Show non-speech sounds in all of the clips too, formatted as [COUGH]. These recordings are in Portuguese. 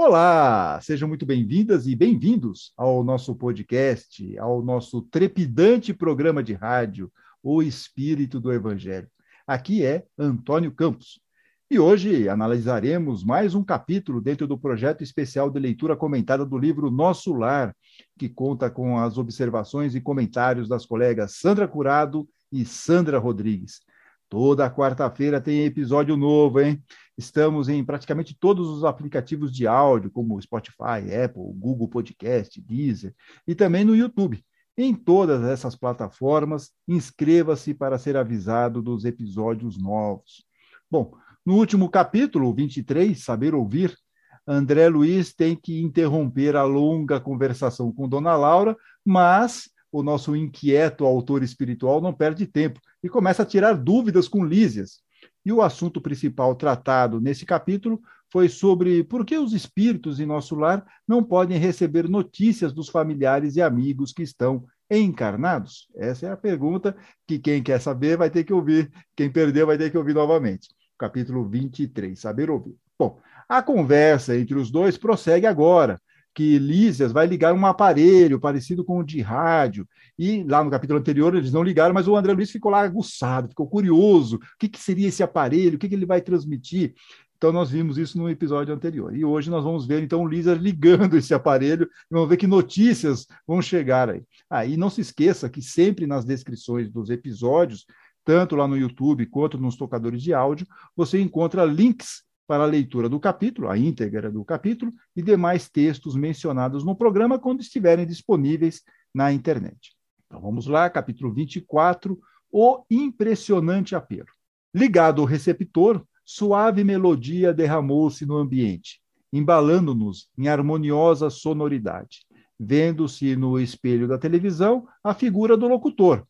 Olá, sejam muito bem-vindas e bem-vindos ao nosso podcast, ao nosso trepidante programa de rádio, O Espírito do Evangelho. Aqui é Antônio Campos. E hoje analisaremos mais um capítulo dentro do projeto especial de leitura comentada do livro Nosso Lar, que conta com as observações e comentários das colegas Sandra Curado e Sandra Rodrigues. Toda quarta-feira tem episódio novo, hein? Estamos em praticamente todos os aplicativos de áudio, como Spotify, Apple, Google Podcast, Deezer, e também no YouTube. Em todas essas plataformas, inscreva-se para ser avisado dos episódios novos. Bom, no último capítulo, 23, Saber Ouvir, André Luiz tem que interromper a longa conversação com Dona Laura, mas o nosso inquieto autor espiritual não perde tempo e começa a tirar dúvidas com Lísias. E o assunto principal tratado nesse capítulo foi sobre por que os espíritos em nosso lar não podem receber notícias dos familiares e amigos que estão encarnados? Essa é a pergunta que quem quer saber vai ter que ouvir, quem perdeu vai ter que ouvir novamente. Capítulo 23, Saber Ouvir. Bom, a conversa entre os dois prossegue agora, que Lísias vai ligar um aparelho parecido com o de rádio. E lá no capítulo anterior eles não ligaram, mas o André Luiz ficou lá aguçado, ficou curioso. O que, que seria esse aparelho? O que, que ele vai transmitir? Então, nós vimos isso no episódio anterior. E hoje nós vamos ver, então, o Lisa ligando esse aparelho e vamos ver que notícias vão chegar aí. Aí, ah, não se esqueça que sempre nas descrições dos episódios, tanto lá no YouTube quanto nos tocadores de áudio, você encontra links para a leitura do capítulo, a íntegra do capítulo, e demais textos mencionados no programa quando estiverem disponíveis na internet. Então vamos lá, capítulo 24, O Impressionante Apelo. Ligado ao receptor, suave melodia derramou-se no ambiente, embalando-nos em harmoniosa sonoridade, vendo-se no espelho da televisão a figura do locutor,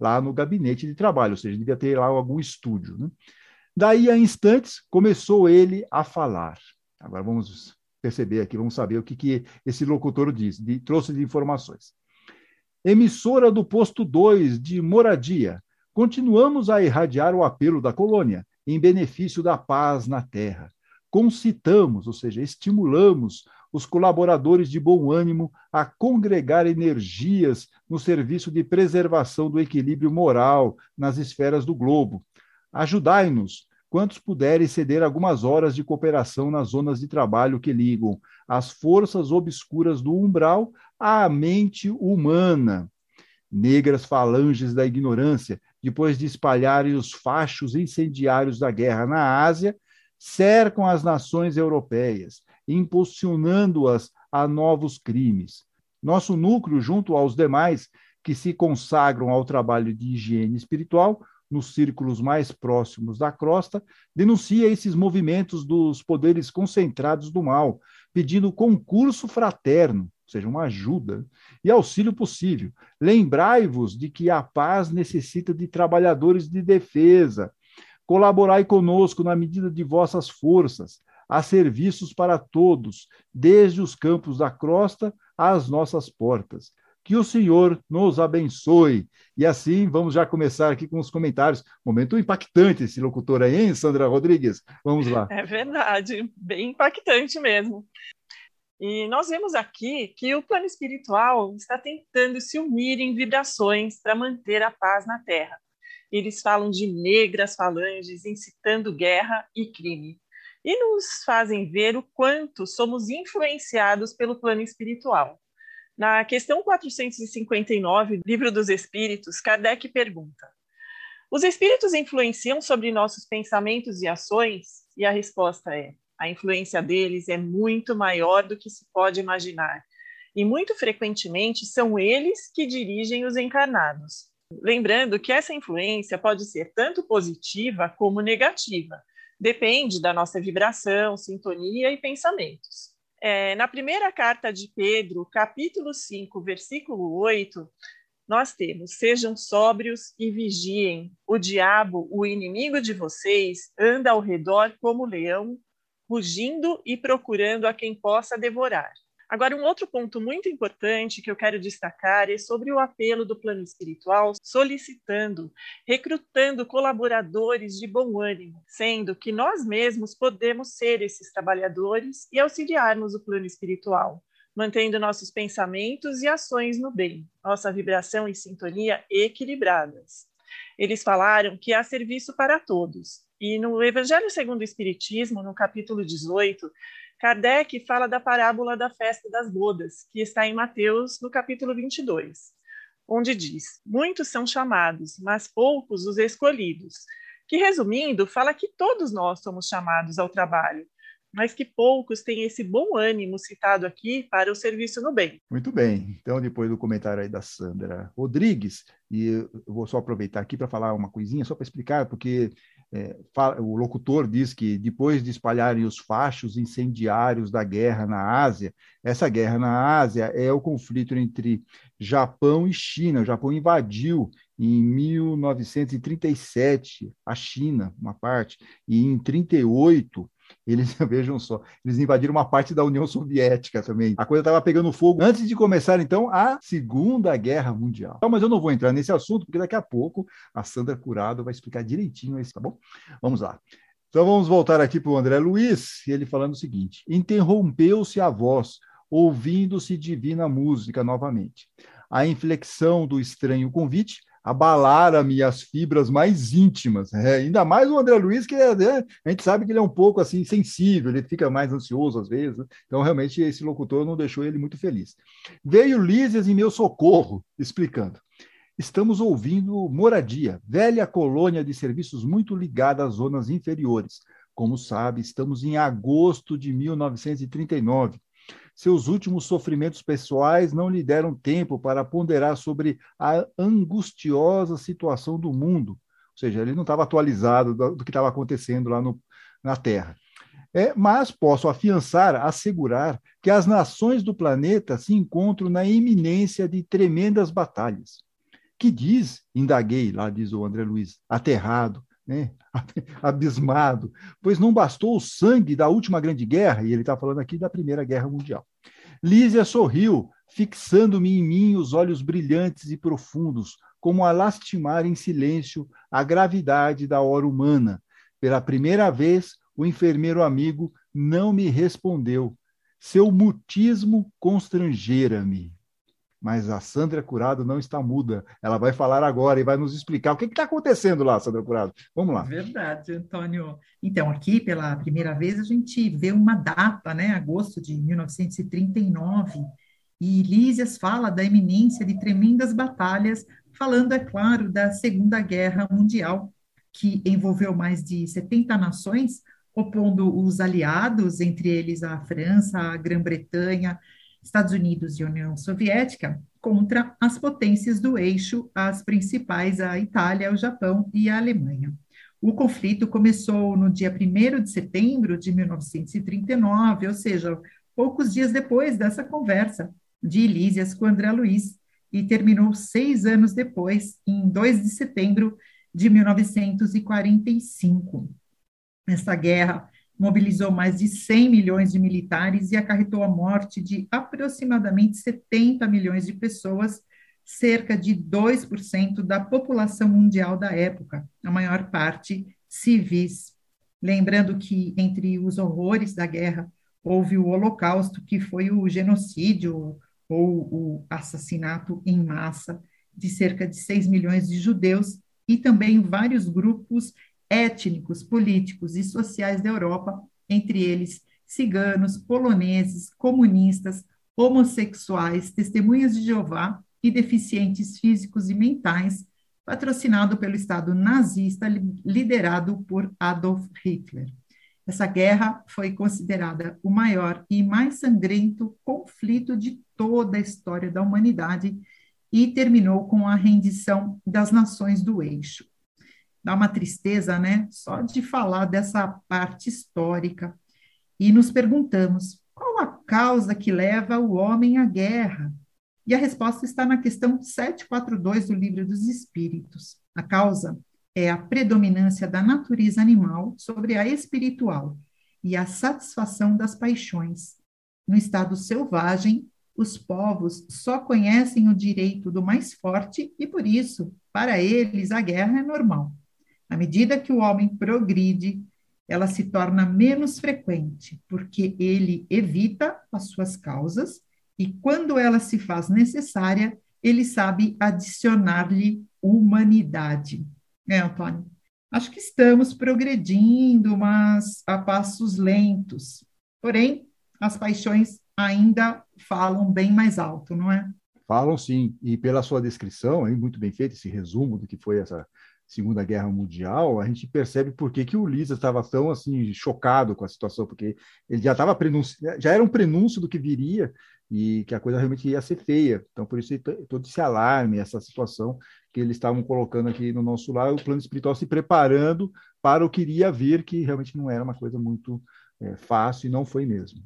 lá no gabinete de trabalho, ou seja, devia ter lá algum estúdio. Né? Daí a instantes começou ele a falar. Agora vamos perceber aqui, vamos saber o que, que esse locutor diz, de, trouxe de informações. Emissora do posto 2 de moradia, continuamos a irradiar o apelo da colônia em benefício da paz na terra. Concitamos, ou seja, estimulamos os colaboradores de bom ânimo a congregar energias no serviço de preservação do equilíbrio moral nas esferas do globo, Ajudai-nos, quantos puderem ceder algumas horas de cooperação nas zonas de trabalho que ligam as forças obscuras do umbral à mente humana. Negras falanges da ignorância, depois de espalharem os fachos incendiários da guerra na Ásia, cercam as nações europeias, impulsionando-as a novos crimes. Nosso núcleo, junto aos demais que se consagram ao trabalho de higiene espiritual, nos círculos mais próximos da crosta, denuncia esses movimentos dos poderes concentrados do mal, pedindo concurso fraterno, ou seja, uma ajuda, e auxílio possível. Lembrai-vos de que a paz necessita de trabalhadores de defesa. Colaborai conosco na medida de vossas forças. Há serviços para todos, desde os campos da crosta às nossas portas. Que o Senhor nos abençoe. E assim, vamos já começar aqui com os comentários. Momento impactante esse locutor aí, hein, Sandra Rodrigues? Vamos lá. É verdade, bem impactante mesmo. E nós vemos aqui que o plano espiritual está tentando se unir em vibrações para manter a paz na Terra. Eles falam de negras falanges incitando guerra e crime. E nos fazem ver o quanto somos influenciados pelo plano espiritual. Na questão 459, Livro dos Espíritos, Kardec pergunta: Os espíritos influenciam sobre nossos pensamentos e ações? E a resposta é: a influência deles é muito maior do que se pode imaginar. E muito frequentemente são eles que dirigem os encarnados. Lembrando que essa influência pode ser tanto positiva como negativa, depende da nossa vibração, sintonia e pensamentos. É, na primeira carta de Pedro, capítulo 5, versículo 8, nós temos: Sejam sóbrios e vigiem. O diabo, o inimigo de vocês, anda ao redor como leão, rugindo e procurando a quem possa devorar. Agora, um outro ponto muito importante que eu quero destacar é sobre o apelo do plano espiritual solicitando, recrutando colaboradores de bom ânimo, sendo que nós mesmos podemos ser esses trabalhadores e auxiliarmos o plano espiritual, mantendo nossos pensamentos e ações no bem, nossa vibração e sintonia equilibradas. Eles falaram que há serviço para todos. E no Evangelho segundo o Espiritismo, no capítulo 18, Kardec fala da parábola da festa das bodas, que está em Mateus, no capítulo 22, onde diz: Muitos são chamados, mas poucos os escolhidos. Que, resumindo, fala que todos nós somos chamados ao trabalho, mas que poucos têm esse bom ânimo citado aqui para o serviço no bem. Muito bem. Então, depois do comentário aí da Sandra Rodrigues, e eu vou só aproveitar aqui para falar uma coisinha, só para explicar, porque é, o locutor diz que depois de espalharem os fachos incendiários da guerra na Ásia, essa guerra na Ásia é o conflito entre Japão e China. O Japão invadiu em 1937 a China, uma parte, e em 38 eles, [LAUGHS] vejam só, eles invadiram uma parte da União Soviética também. A coisa estava pegando fogo antes de começar, então, a Segunda Guerra Mundial. Então, mas eu não vou entrar nesse assunto, porque daqui a pouco a Sandra Curado vai explicar direitinho isso, tá bom? Vamos lá. Então, vamos voltar aqui para o André Luiz, ele falando o seguinte: interrompeu-se a voz, ouvindo-se divina música novamente. A inflexão do estranho convite abalaram-me as fibras mais íntimas. É, ainda mais o André Luiz, que é, né, a gente sabe que ele é um pouco assim sensível, ele fica mais ansioso às vezes. Né? Então, realmente, esse locutor não deixou ele muito feliz. Veio Lísias em meu socorro, explicando. Estamos ouvindo Moradia, velha colônia de serviços muito ligada às zonas inferiores. Como sabe, estamos em agosto de 1939 seus últimos sofrimentos pessoais não lhe deram tempo para ponderar sobre a angustiosa situação do mundo. Ou seja, ele não estava atualizado do, que estava acontecendo lá no, na Terra. É, mas posso afiançar, assegurar que as nações do planeta se encontram na iminência de tremendas batalhas. Que diz, indaguei, lá diz o André Luiz, aterrado, né? [LAUGHS] abismado, pois não bastou o sangue da última grande guerra, e ele está falando aqui da Primeira Guerra Mundial. Lísia sorriu, fixando-me em mim os olhos brilhantes e profundos, como a lastimar em silêncio a gravidade da hora humana. Pela primeira vez, o enfermeiro amigo não me respondeu. Seu mutismo constrangera-me mas a Sandra Curado não está muda. Ela vai falar agora e vai nos explicar o que está acontecendo lá, Sandra Curado. Vamos lá. Verdade, Antônio. Então, aqui, pela primeira vez, a gente vê uma data, né? Agosto de 1939, e Lísias fala da iminência de tremendas batalhas, falando, é claro, da Segunda Guerra Mundial, que envolveu mais de 70 nações, opondo os aliados, entre eles a França, a Grã-Bretanha, Estados Unidos e União Soviética contra as potências do eixo, as principais, a Itália, o Japão e a Alemanha. O conflito começou no dia 1 de setembro de 1939, ou seja, poucos dias depois dessa conversa de Elísias com André Luiz, e terminou seis anos depois, em 2 de setembro de 1945. Essa guerra mobilizou mais de 100 milhões de militares e acarretou a morte de aproximadamente 70 milhões de pessoas, cerca de 2% da população mundial da época, a maior parte civis. Lembrando que entre os horrores da guerra houve o Holocausto, que foi o genocídio ou o assassinato em massa de cerca de 6 milhões de judeus e também vários grupos étnicos, políticos e sociais da Europa, entre eles ciganos, poloneses, comunistas, homossexuais, testemunhas de Jeová e deficientes físicos e mentais, patrocinado pelo Estado nazista liderado por Adolf Hitler. Essa guerra foi considerada o maior e mais sangrento conflito de toda a história da humanidade e terminou com a rendição das nações do eixo dá uma tristeza, né? Só de falar dessa parte histórica. E nos perguntamos: qual a causa que leva o homem à guerra? E a resposta está na questão 742 do Livro dos Espíritos. A causa é a predominância da natureza animal sobre a espiritual e a satisfação das paixões. No estado selvagem, os povos só conhecem o direito do mais forte e, por isso, para eles, a guerra é normal. À medida que o homem progride, ela se torna menos frequente, porque ele evita as suas causas e, quando ela se faz necessária, ele sabe adicionar-lhe humanidade. É, Antônio? Acho que estamos progredindo, mas a passos lentos. Porém, as paixões ainda falam bem mais alto, não é? Falam sim, e pela sua descrição, aí, muito bem feito esse resumo do que foi essa Segunda Guerra Mundial, a gente percebe por que, que o Lisa estava tão assim chocado com a situação, porque ele já estava já era um prenúncio do que viria e que a coisa realmente ia ser feia. Então, por isso todo esse alarme, essa situação que eles estavam colocando aqui no nosso lar, o plano espiritual se preparando para o que iria vir, que realmente não era uma coisa muito é, fácil e não foi mesmo.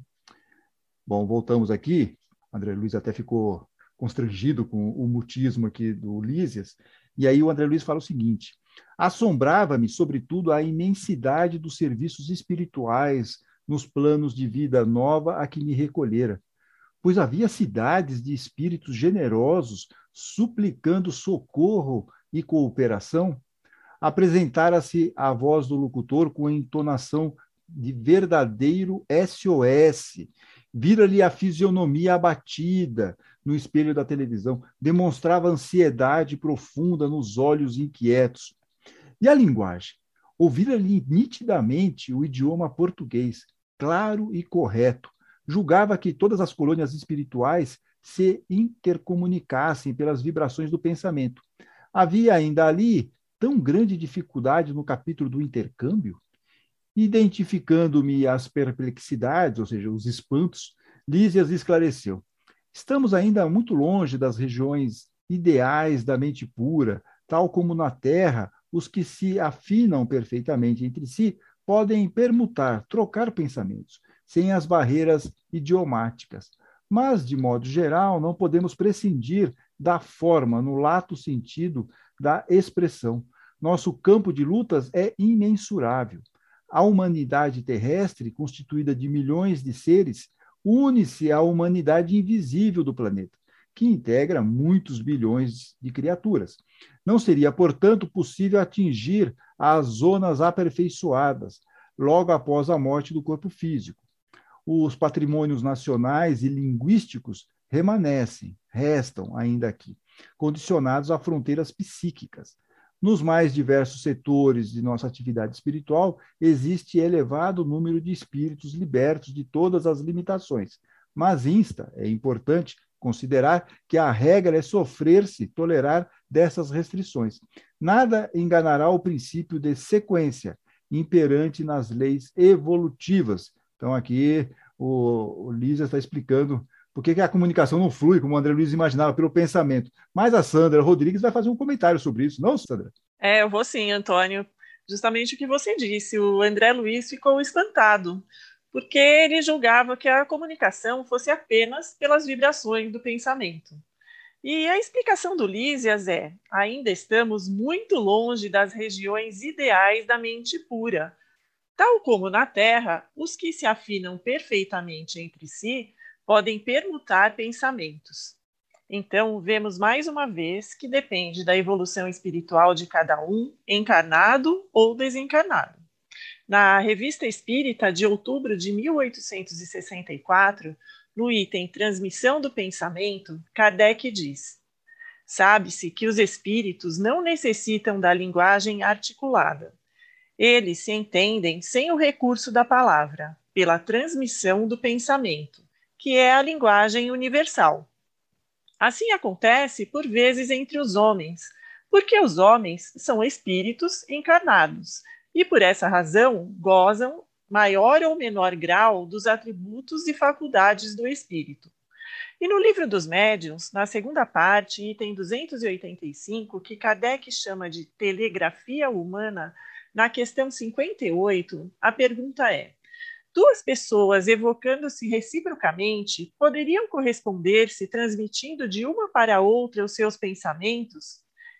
Bom, voltamos aqui. André Luiz até ficou constrangido com o mutismo aqui do Lísias, e aí o André Luiz fala o seguinte: assombrava-me, sobretudo, a imensidade dos serviços espirituais nos planos de vida nova a que me recolhera, pois havia cidades de espíritos generosos suplicando socorro e cooperação. Apresentara-se a voz do locutor com a entonação de verdadeiro SOS. Vira-lhe a fisionomia abatida, no espelho da televisão, demonstrava ansiedade profunda nos olhos inquietos. E a linguagem? Ouvir ali nitidamente o idioma português, claro e correto. Julgava que todas as colônias espirituais se intercomunicassem pelas vibrações do pensamento. Havia ainda ali tão grande dificuldade no capítulo do intercâmbio? Identificando-me as perplexidades, ou seja, os espantos, Lísias esclareceu. Estamos ainda muito longe das regiões ideais da mente pura, tal como na Terra, os que se afinam perfeitamente entre si podem permutar, trocar pensamentos, sem as barreiras idiomáticas. Mas, de modo geral, não podemos prescindir da forma, no lato sentido da expressão. Nosso campo de lutas é imensurável. A humanidade terrestre, constituída de milhões de seres, une-se à humanidade invisível do planeta, que integra muitos bilhões de criaturas. Não seria, portanto, possível atingir as zonas aperfeiçoadas logo após a morte do corpo físico. Os patrimônios nacionais e linguísticos remanescem, restam ainda aqui, condicionados a fronteiras psíquicas, nos mais diversos setores de nossa atividade espiritual, existe elevado número de espíritos libertos de todas as limitações. Mas insta, é importante considerar que a regra é sofrer-se, tolerar dessas restrições. Nada enganará o princípio de sequência imperante nas leis evolutivas. Então, aqui o, o Lígia está explicando por que, a comunicação não flui, como o André Luiz imaginava, pelo pensamento. Mas a Sandra Rodrigues vai fazer um comentário sobre isso, não, Sandra? É, eu vou sim, Antônio. Justamente o que você disse, o André Luiz ficou espantado, porque ele julgava que a comunicação fosse apenas pelas vibrações do pensamento. E a explicação do Lísias é: ainda estamos muito longe das regiões ideais da mente pura. Tal como na Terra, os que se afinam perfeitamente entre si podem permutar pensamentos. Então, vemos mais uma vez que depende da evolução espiritual de cada um, encarnado ou desencarnado. Na Revista Espírita de outubro de 1864, no item Transmissão do Pensamento, Kardec diz: Sabe-se que os espíritos não necessitam da linguagem articulada. Eles se entendem sem o recurso da palavra, pela transmissão do pensamento que é a linguagem universal. Assim acontece por vezes entre os homens, porque os homens são espíritos encarnados e por essa razão gozam maior ou menor grau dos atributos e faculdades do espírito. E no livro dos médiuns, na segunda parte, item 285, que Kardec chama de telegrafia humana, na questão 58, a pergunta é: duas pessoas evocando-se reciprocamente poderiam corresponder-se transmitindo de uma para outra os seus pensamentos?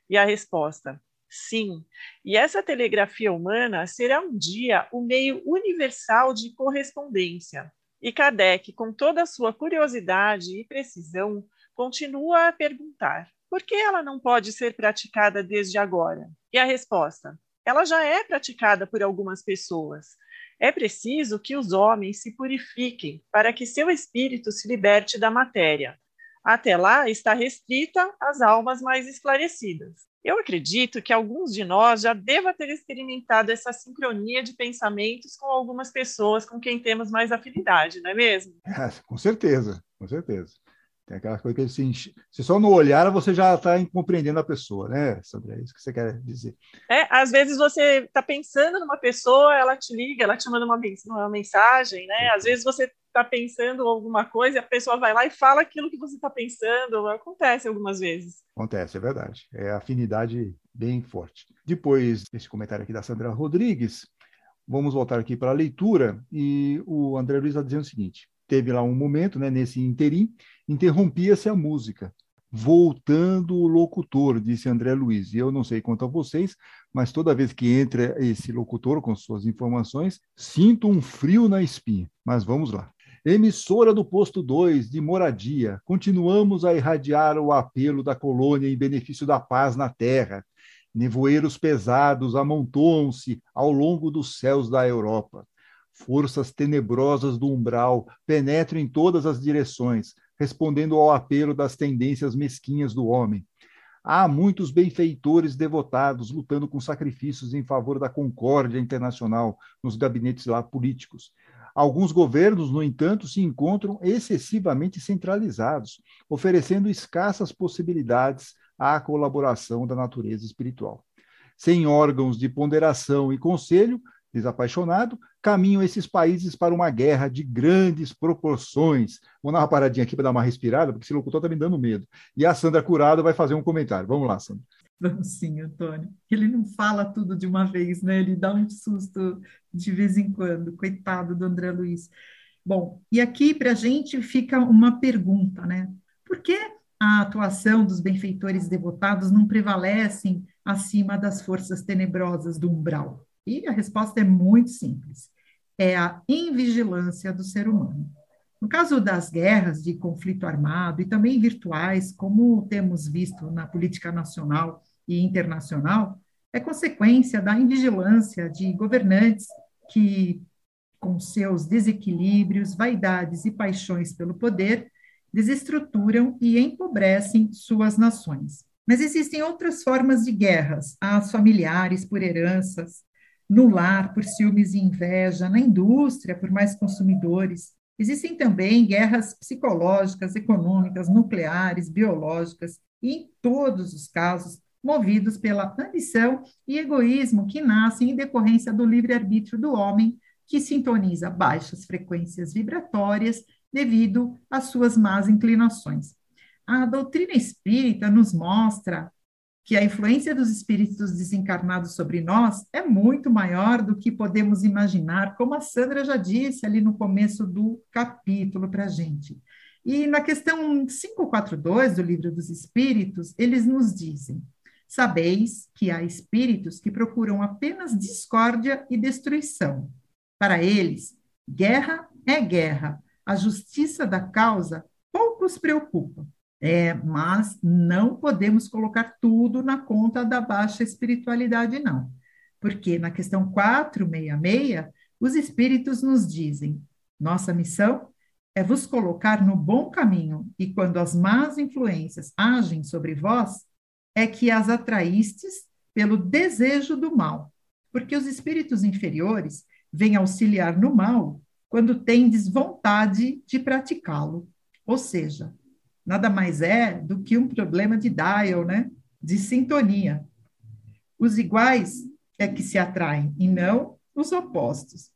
E a resposta: sim. E essa telegrafia humana será um dia o meio universal de correspondência. E Kardec, com toda a sua curiosidade e precisão, continua a perguntar: por que ela não pode ser praticada desde agora? E a resposta: ela já é praticada por algumas pessoas. É preciso que os homens se purifiquem para que seu espírito se liberte da matéria. Até lá está restrita às almas mais esclarecidas. Eu acredito que alguns de nós já deva ter experimentado essa sincronia de pensamentos com algumas pessoas com quem temos mais afinidade, não é mesmo? É, [LAUGHS] com certeza, com certeza. Tem aquela coisa que assim, se só no olhar você já está compreendendo a pessoa, né, Sandra? É isso que você quer dizer. É, às vezes você está pensando numa pessoa, ela te liga, ela te manda uma, uma mensagem, né? Às vezes você está pensando alguma coisa e a pessoa vai lá e fala aquilo que você está pensando. Acontece algumas vezes. Acontece, é verdade. É afinidade bem forte. Depois desse comentário aqui da Sandra Rodrigues, vamos voltar aqui para a leitura e o André Luiz está dizendo o seguinte: teve lá um momento, né, nesse interim, interrompia-se a música. Voltando o locutor, disse André Luiz. E eu não sei quanto a vocês, mas toda vez que entra esse locutor com suas informações, sinto um frio na espinha. Mas vamos lá. Emissora do posto 2 de moradia, continuamos a irradiar o apelo da colônia em benefício da paz na terra. Nevoeiros pesados amontoam-se ao longo dos céus da Europa. Forças tenebrosas do umbral penetram em todas as direções, respondendo ao apelo das tendências mesquinhas do homem. Há muitos benfeitores devotados lutando com sacrifícios em favor da concórdia internacional nos gabinetes lá políticos. Alguns governos, no entanto, se encontram excessivamente centralizados, oferecendo escassas possibilidades à colaboração da natureza espiritual. Sem órgãos de ponderação e conselho, desapaixonado, caminham esses países para uma guerra de grandes proporções. Vou dar uma paradinha aqui para dar uma respirada, porque esse locutor está me dando medo. E a Sandra Curado vai fazer um comentário. Vamos lá, Sandra. Vamos sim, Antônio. Ele não fala tudo de uma vez, né? Ele dá um susto de vez em quando. Coitado do André Luiz. Bom, e aqui para a gente fica uma pergunta, né? Por que a atuação dos benfeitores devotados não prevalecem acima das forças tenebrosas do umbral? E a resposta é muito simples: é a invigilância do ser humano. No caso das guerras de conflito armado e também virtuais, como temos visto na política nacional e internacional, é consequência da invigilância de governantes que, com seus desequilíbrios, vaidades e paixões pelo poder, desestruturam e empobrecem suas nações. Mas existem outras formas de guerras, as familiares por heranças, no lar por ciúmes e inveja, na indústria por mais consumidores. Existem também guerras psicológicas, econômicas, nucleares, biológicas, e em todos os casos movidos pela ambição e egoísmo que nascem em decorrência do livre-arbítrio do homem, que sintoniza baixas frequências vibratórias devido às suas más inclinações. A doutrina espírita nos mostra que a influência dos espíritos desencarnados sobre nós é muito maior do que podemos imaginar, como a Sandra já disse ali no começo do capítulo para a gente. E na questão 542 do Livro dos Espíritos, eles nos dizem: Sabeis que há espíritos que procuram apenas discórdia e destruição. Para eles, guerra é guerra, a justiça da causa pouco os preocupa. É, mas não podemos colocar tudo na conta da baixa espiritualidade, não. Porque na questão 466, os espíritos nos dizem: nossa missão é vos colocar no bom caminho, e quando as más influências agem sobre vós, é que as atraístes pelo desejo do mal. Porque os espíritos inferiores vêm auxiliar no mal quando tendes vontade de praticá-lo. Ou seja, nada mais é do que um problema de dial, né? De sintonia. Os iguais é que se atraem e não os opostos.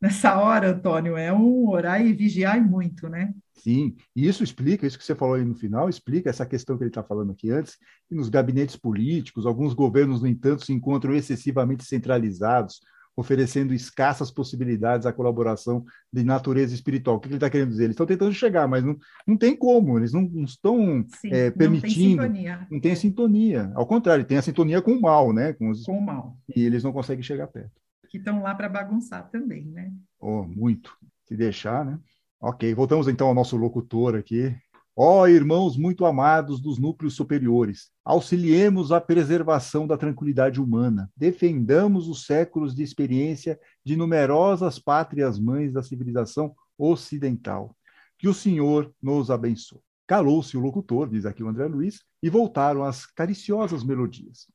Nessa hora, Antônio, é um orar e vigiar muito, né? Sim, e isso explica, isso que você falou aí no final, explica essa questão que ele está falando aqui antes, que nos gabinetes políticos, alguns governos, no entanto, se encontram excessivamente centralizados, oferecendo escassas possibilidades à colaboração de natureza espiritual. O que ele está querendo dizer? Eles estão tentando chegar, mas não, não tem como, eles não, não estão Sim, é, permitindo. Não tem, sintonia. não tem sintonia. Ao contrário, tem a sintonia com o mal, né? Com, os, com o mal. E eles não conseguem chegar perto. Que estão lá para bagunçar também, né? Oh, muito. Se deixar, né? Ok, voltamos então ao nosso locutor aqui. Ó oh, irmãos muito amados dos núcleos superiores, auxiliemos a preservação da tranquilidade humana, defendamos os séculos de experiência de numerosas pátrias mães da civilização ocidental. Que o Senhor nos abençoe. Calou-se o locutor, diz aqui o André Luiz, e voltaram as cariciosas melodias.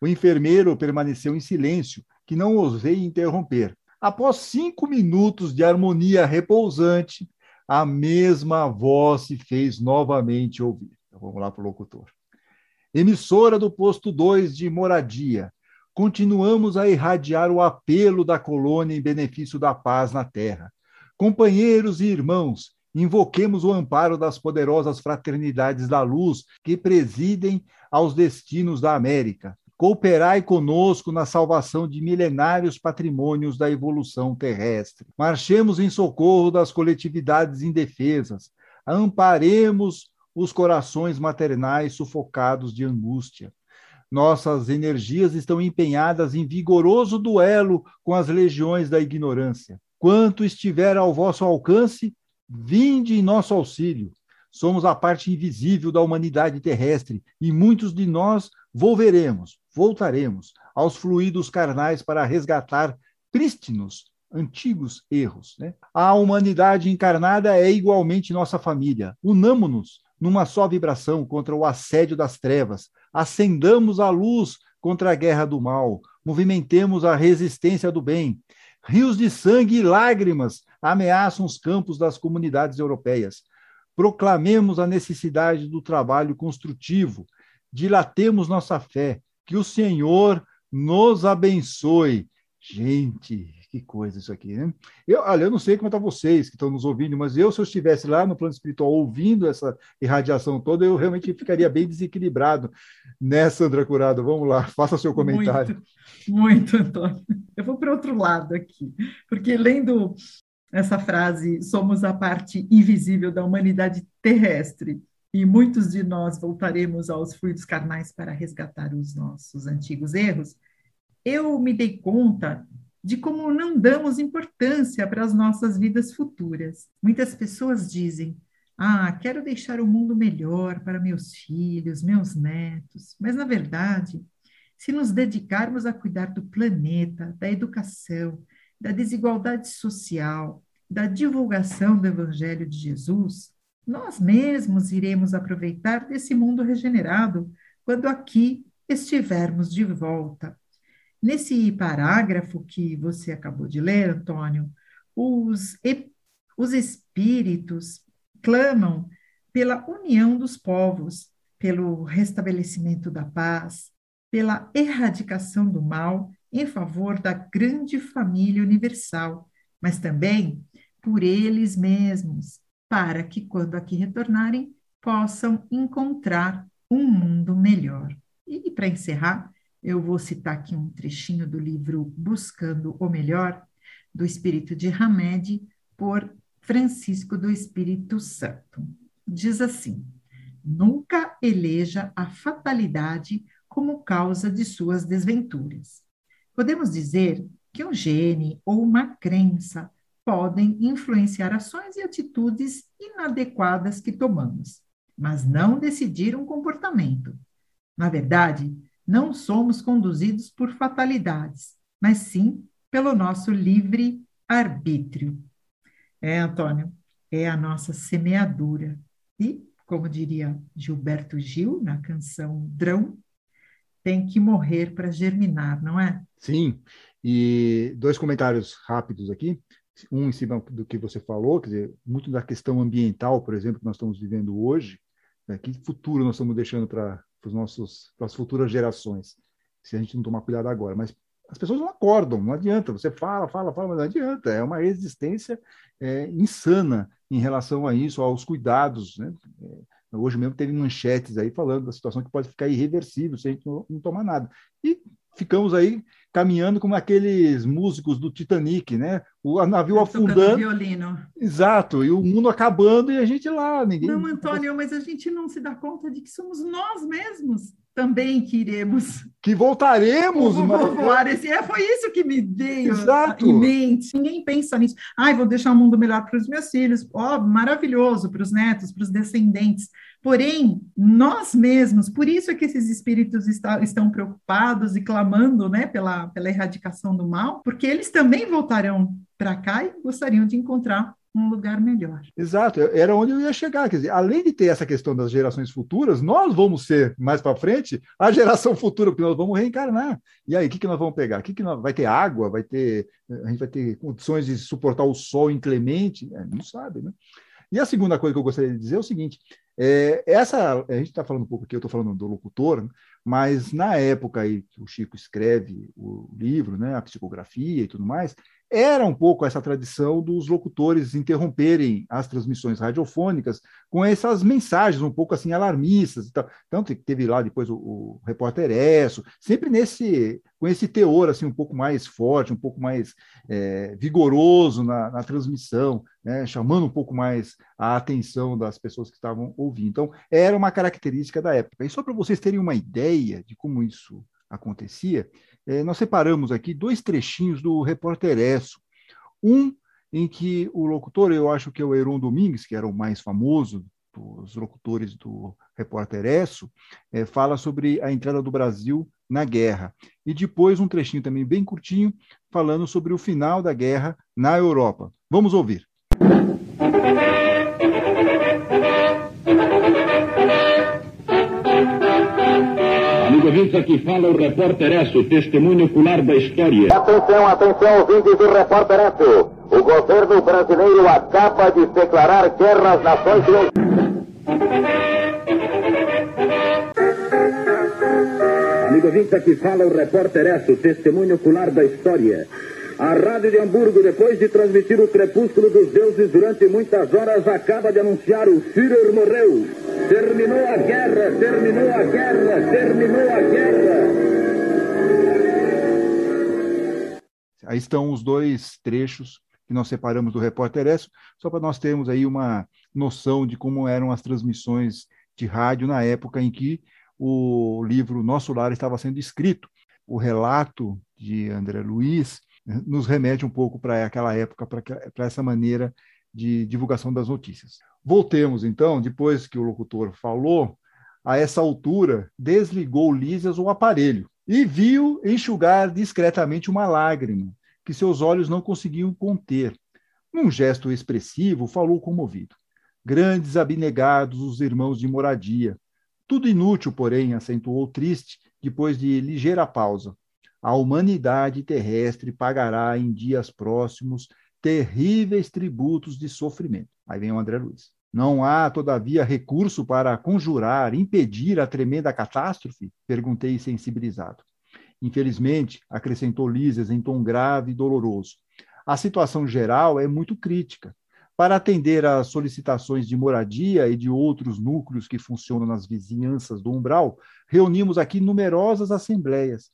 O enfermeiro permaneceu em silêncio, que não ousei interromper. Após cinco minutos de harmonia repousante, a mesma voz se fez novamente ouvir. Então, vamos lá para o locutor. Emissora do posto 2 de moradia, continuamos a irradiar o apelo da colônia em benefício da paz na terra. Companheiros e irmãos, invoquemos o amparo das poderosas fraternidades da luz que presidem aos destinos da América. Cooperai conosco na salvação de milenários patrimônios da evolução terrestre. Marchemos em socorro das coletividades indefesas. Amparemos os corações maternais sufocados de angústia. Nossas energias estão empenhadas em vigoroso duelo com as legiões da ignorância. Quanto estiver ao vosso alcance, vinde em nosso auxílio. Somos a parte invisível da humanidade terrestre e muitos de nós volveremos, voltaremos aos fluidos carnais para resgatar prístinos antigos erros. Né? A humanidade encarnada é igualmente nossa família. Unamo-nos numa só vibração contra o assédio das trevas. Acendamos a luz contra a guerra do mal. Movimentemos a resistência do bem. Rios de sangue e lágrimas ameaçam os campos das comunidades europeias. Proclamemos a necessidade do trabalho construtivo, dilatemos nossa fé, que o Senhor nos abençoe. Gente, que coisa isso aqui, né? Eu, olha, eu não sei como está vocês que estão nos ouvindo, mas eu, se eu estivesse lá no plano espiritual ouvindo essa irradiação toda, eu realmente ficaria bem desequilibrado. Né, Sandra Curado? Vamos lá, [LAUGHS] faça seu comentário. Muito, muito Antônio. Eu vou para outro lado aqui, porque lendo essa frase, somos a parte invisível da humanidade terrestre, e muitos de nós voltaremos aos fluidos carnais para resgatar os nossos antigos erros, eu me dei conta de como não damos importância para as nossas vidas futuras. Muitas pessoas dizem: Ah, quero deixar o mundo melhor para meus filhos, meus netos. Mas, na verdade, se nos dedicarmos a cuidar do planeta, da educação, da desigualdade social, da divulgação do Evangelho de Jesus, nós mesmos iremos aproveitar desse mundo regenerado quando aqui estivermos de volta. Nesse parágrafo que você acabou de ler, Antônio, os, os espíritos clamam pela união dos povos, pelo restabelecimento da paz, pela erradicação do mal em favor da grande família universal, mas também por eles mesmos, para que, quando aqui retornarem, possam encontrar um mundo melhor. E, para encerrar, eu vou citar aqui um trechinho do livro Buscando o Melhor, do Espírito de Hamed, por Francisco do Espírito Santo. Diz assim: Nunca eleja a fatalidade como causa de suas desventuras. Podemos dizer que um gene ou uma crença podem influenciar ações e atitudes inadequadas que tomamos, mas não decidir um comportamento. Na verdade, não somos conduzidos por fatalidades, mas sim pelo nosso livre arbítrio. É, Antônio, é a nossa semeadura. E, como diria Gilberto Gil na canção Drão, tem que morrer para germinar, não é? Sim. E dois comentários rápidos aqui um em cima do que você falou, quer dizer, muito da questão ambiental, por exemplo, que nós estamos vivendo hoje, né, que futuro nós estamos deixando para os nossos para as futuras gerações, se a gente não tomar cuidado agora. Mas as pessoas não acordam, não adianta. Você fala, fala, fala, mas não adianta. É uma resistência é, insana em relação a isso, aos cuidados. Né? É, hoje mesmo teve manchetes aí falando da situação que pode ficar irreversível se a gente não, não tomar nada. E ficamos aí caminhando como aqueles músicos do Titanic, né? O navio afundando. Violino. Exato, e o mundo acabando e a gente lá, ninguém. Não, Antônio, mas a gente não se dá conta de que somos nós mesmos também que iremos. Que voltaremos, mas... Esse, é, foi isso que me veio Exato. em mente. Ninguém pensa nisso. Ai, vou deixar o mundo melhor para os meus filhos. Ó, oh, maravilhoso para os netos, para os descendentes. Porém, nós mesmos, por isso é que esses espíritos está, estão preocupados e clamando né, pela, pela erradicação do mal, porque eles também voltarão para cá e gostariam de encontrar um lugar melhor. Exato, era onde eu ia chegar. Quer dizer, além de ter essa questão das gerações futuras, nós vamos ser mais para frente a [LAUGHS] geração futura, porque nós vamos reencarnar. E aí, o que, que nós vamos pegar? Que, que nós... vai ter água? Vai ter a gente vai ter condições de suportar o sol inclemente? É, não sabe, né? E a segunda coisa que eu gostaria de dizer é o seguinte: é, essa, a gente está falando um pouco aqui, eu estou falando do locutor, mas na época aí que o Chico escreve o livro, né, a psicografia e tudo mais, era um pouco essa tradição dos locutores interromperem as transmissões radiofônicas com essas mensagens um pouco assim alarmistas e tal. Então teve lá depois o, o repórter Esso, sempre nesse com esse teor assim um pouco mais forte, um pouco mais é, vigoroso na, na transmissão, né, chamando um pouco mais a atenção das pessoas que estavam ouvindo. Então era uma característica da época. E só para vocês terem uma ideia de como isso acontecia, é, nós separamos aqui dois trechinhos do Repórter Esso. Um em que o locutor, eu acho que é o Heron Domingues, que era o mais famoso dos locutores do Repórter Esso, é, fala sobre a entrada do Brasil na guerra. E depois um trechinho também bem curtinho, falando sobre o final da guerra na Europa. Vamos ouvir. Ouvintes, aqui fala o repórter Esso, testemunho ocular da história. Atenção, atenção, ouvintes do repórter Esso. O governo brasileiro acaba de declarar guerra às nações. Amigo ouvinte, aqui fala o repórter Esso, testemunho ocular da história. A Rádio de Hamburgo, depois de transmitir o crepúsculo dos deuses durante muitas horas, acaba de anunciar o Führer morreu. Terminou a guerra, terminou a guerra, terminou a guerra. Aí estão os dois trechos que nós separamos do repórter Esso, só para nós termos aí uma noção de como eram as transmissões de rádio na época em que o livro Nosso Lar estava sendo escrito. O relato de André Luiz nos remete um pouco para aquela época, para essa maneira de divulgação das notícias. Voltemos, então, depois que o locutor falou, a essa altura, desligou Lísias o aparelho e viu enxugar discretamente uma lágrima que seus olhos não conseguiam conter. Num gesto expressivo, falou comovido. Grandes abnegados os irmãos de moradia. Tudo inútil, porém, acentuou triste, depois de ligeira pausa a humanidade terrestre pagará em dias próximos terríveis tributos de sofrimento. Aí vem o André Luiz. Não há, todavia, recurso para conjurar, impedir a tremenda catástrofe? Perguntei sensibilizado. Infelizmente, acrescentou Lísias em tom grave e doloroso, a situação geral é muito crítica. Para atender às solicitações de moradia e de outros núcleos que funcionam nas vizinhanças do umbral, reunimos aqui numerosas assembleias,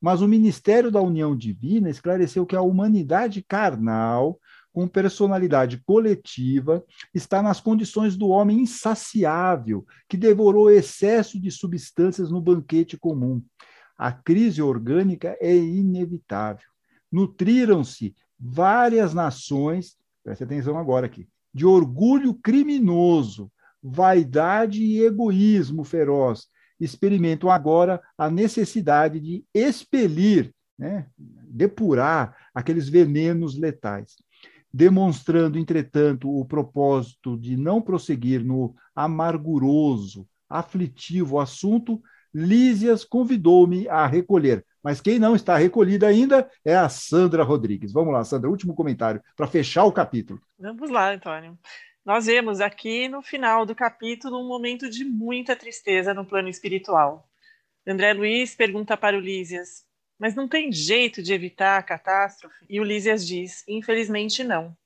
mas o ministério da união divina esclareceu que a humanidade carnal, com personalidade coletiva, está nas condições do homem insaciável, que devorou excesso de substâncias no banquete comum. A crise orgânica é inevitável. Nutriram-se várias nações, preste atenção agora aqui, de orgulho criminoso, vaidade e egoísmo feroz, experimentam agora a necessidade de expelir, né, depurar aqueles venenos letais, demonstrando, entretanto, o propósito de não prosseguir no amarguroso, aflitivo assunto, Lísias convidou-me a recolher. Mas quem não está recolhida ainda é a Sandra Rodrigues. Vamos lá, Sandra, último comentário para fechar o capítulo. Vamos lá, Antônio. Nós vemos aqui no final do capítulo um momento de muita tristeza no plano espiritual. André Luiz pergunta para Lísias: mas não tem jeito de evitar a catástrofe? E Lísias diz: infelizmente não.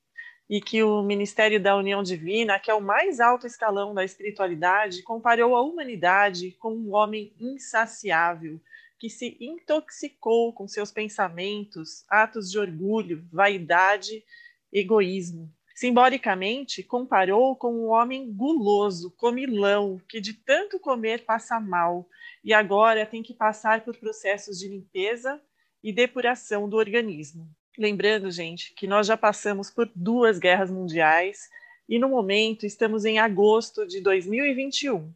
E que o Ministério da União Divina, que é o mais alto escalão da espiritualidade, comparou a humanidade com um homem insaciável que se intoxicou com seus pensamentos, atos de orgulho, vaidade, egoísmo. Simbolicamente, comparou com um homem guloso, comilão, que de tanto comer passa mal e agora tem que passar por processos de limpeza e depuração do organismo. Lembrando, gente, que nós já passamos por duas guerras mundiais e no momento estamos em agosto de 2021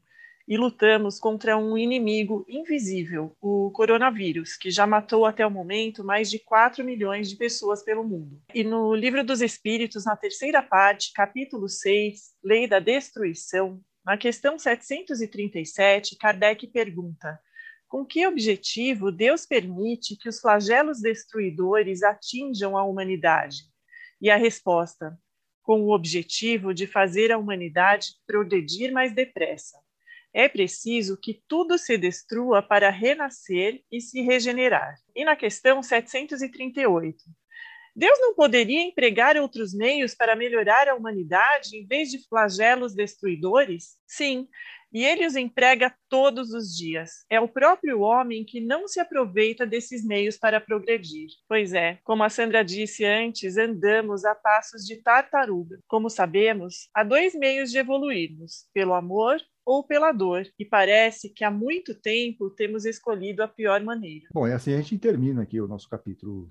e lutamos contra um inimigo invisível, o coronavírus, que já matou até o momento mais de 4 milhões de pessoas pelo mundo. E no Livro dos Espíritos, na terceira parte, capítulo 6, Lei da Destruição, na questão 737, Kardec pergunta: com que objetivo Deus permite que os flagelos destruidores atinjam a humanidade? E a resposta: com o objetivo de fazer a humanidade progredir mais depressa. É preciso que tudo se destrua para renascer e se regenerar. E na questão 738, Deus não poderia empregar outros meios para melhorar a humanidade em vez de flagelos destruidores? Sim, e ele os emprega todos os dias. É o próprio homem que não se aproveita desses meios para progredir. Pois é, como a Sandra disse antes, andamos a passos de tartaruga. Como sabemos, há dois meios de evoluirmos: pelo amor ou pela dor. E parece que há muito tempo temos escolhido a pior maneira. Bom, é assim a gente termina aqui o nosso capítulo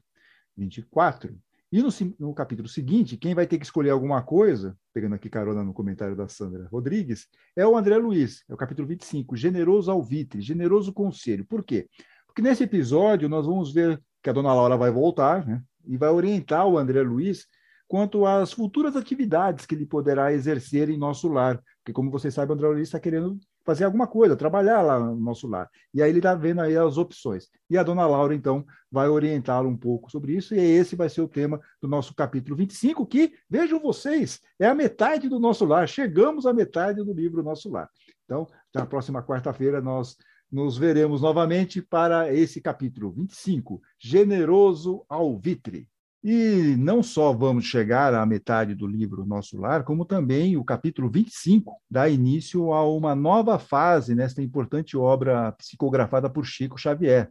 24. E no, no, capítulo seguinte, quem vai ter que escolher alguma coisa, pegando aqui carona no comentário da Sandra Rodrigues, é o André Luiz, é o capítulo 25, Generoso Alvitre, Generoso Conselho. Por quê? Porque nesse episódio nós vamos ver que a dona Laura vai voltar né, e vai orientar o André Luiz quanto às futuras atividades que ele poderá exercer em nosso lar. Porque, como vocês sabem, o André Luiz está querendo fazer alguma coisa, trabalhar lá no nosso lar. E aí ele está vendo aí as opções. E a dona Laura, então, vai orientá-lo um pouco sobre isso, e esse vai ser o tema do nosso capítulo 25, que, vejam vocês, é a metade do nosso lar. Chegamos à metade do livro Nosso Lar. Então, na próxima quarta-feira, nós nos veremos novamente para esse capítulo 25, Generoso Alvitre. E não só vamos chegar à metade do livro Nosso Lar, como também o capítulo 25 dá início a uma nova fase nesta importante obra psicografada por Chico Xavier.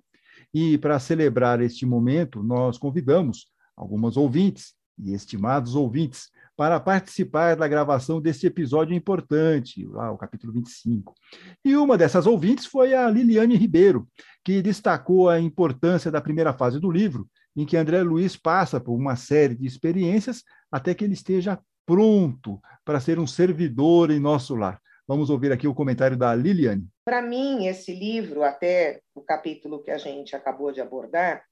E para celebrar este momento, nós convidamos algumas ouvintes e estimados ouvintes para participar da gravação deste episódio importante, lá o capítulo 25. E uma dessas ouvintes foi a Liliane Ribeiro, que destacou a importância da primeira fase do livro em que André Luiz passa por uma série de experiências até que ele esteja pronto para ser um servidor em nosso lar. Vamos ouvir aqui o comentário da Liliane. Para mim, esse livro, até o capítulo que a gente acabou de abordar,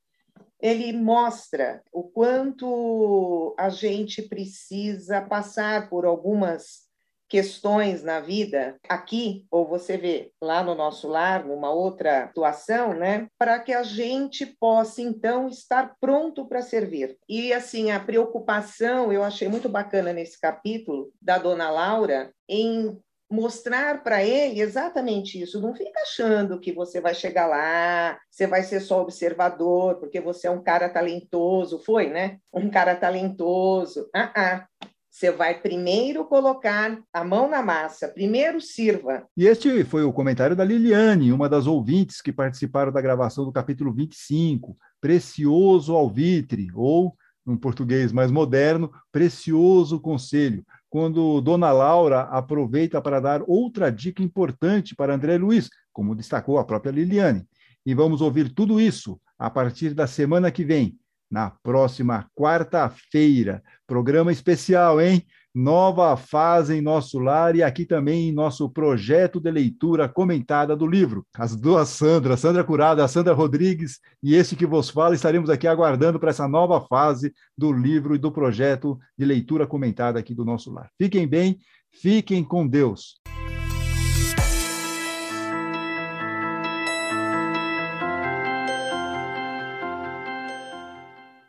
ele mostra o quanto a gente precisa passar por algumas questões na vida aqui, ou você vê lá no nosso lar, numa outra situação, né? Para que a gente possa, então, estar pronto para servir. E, assim, a preocupação, eu achei muito bacana nesse capítulo, da dona Laura, em mostrar para ele exatamente isso. Não fica achando que você vai chegar lá, você vai ser só observador, porque você é um cara talentoso. Foi, né? Um cara talentoso. Ah, ah. Você vai primeiro colocar a mão na massa, primeiro sirva. E este foi o comentário da Liliane, uma das ouvintes que participaram da gravação do capítulo 25, Precioso Alvitre, ou, num português mais moderno, Precioso Conselho, quando Dona Laura aproveita para dar outra dica importante para André Luiz, como destacou a própria Liliane. E vamos ouvir tudo isso a partir da semana que vem, na próxima quarta-feira. Programa especial, hein? Nova fase em nosso lar e aqui também em nosso projeto de leitura comentada do livro. As duas Sandras, Sandra Curada, Sandra Rodrigues e esse que vos fala, estaremos aqui aguardando para essa nova fase do livro e do projeto de leitura comentada aqui do nosso lar. Fiquem bem, fiquem com Deus.